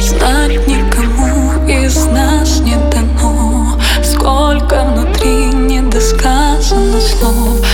Знать никому из нас не дано. Сколько внутри недосказано слов.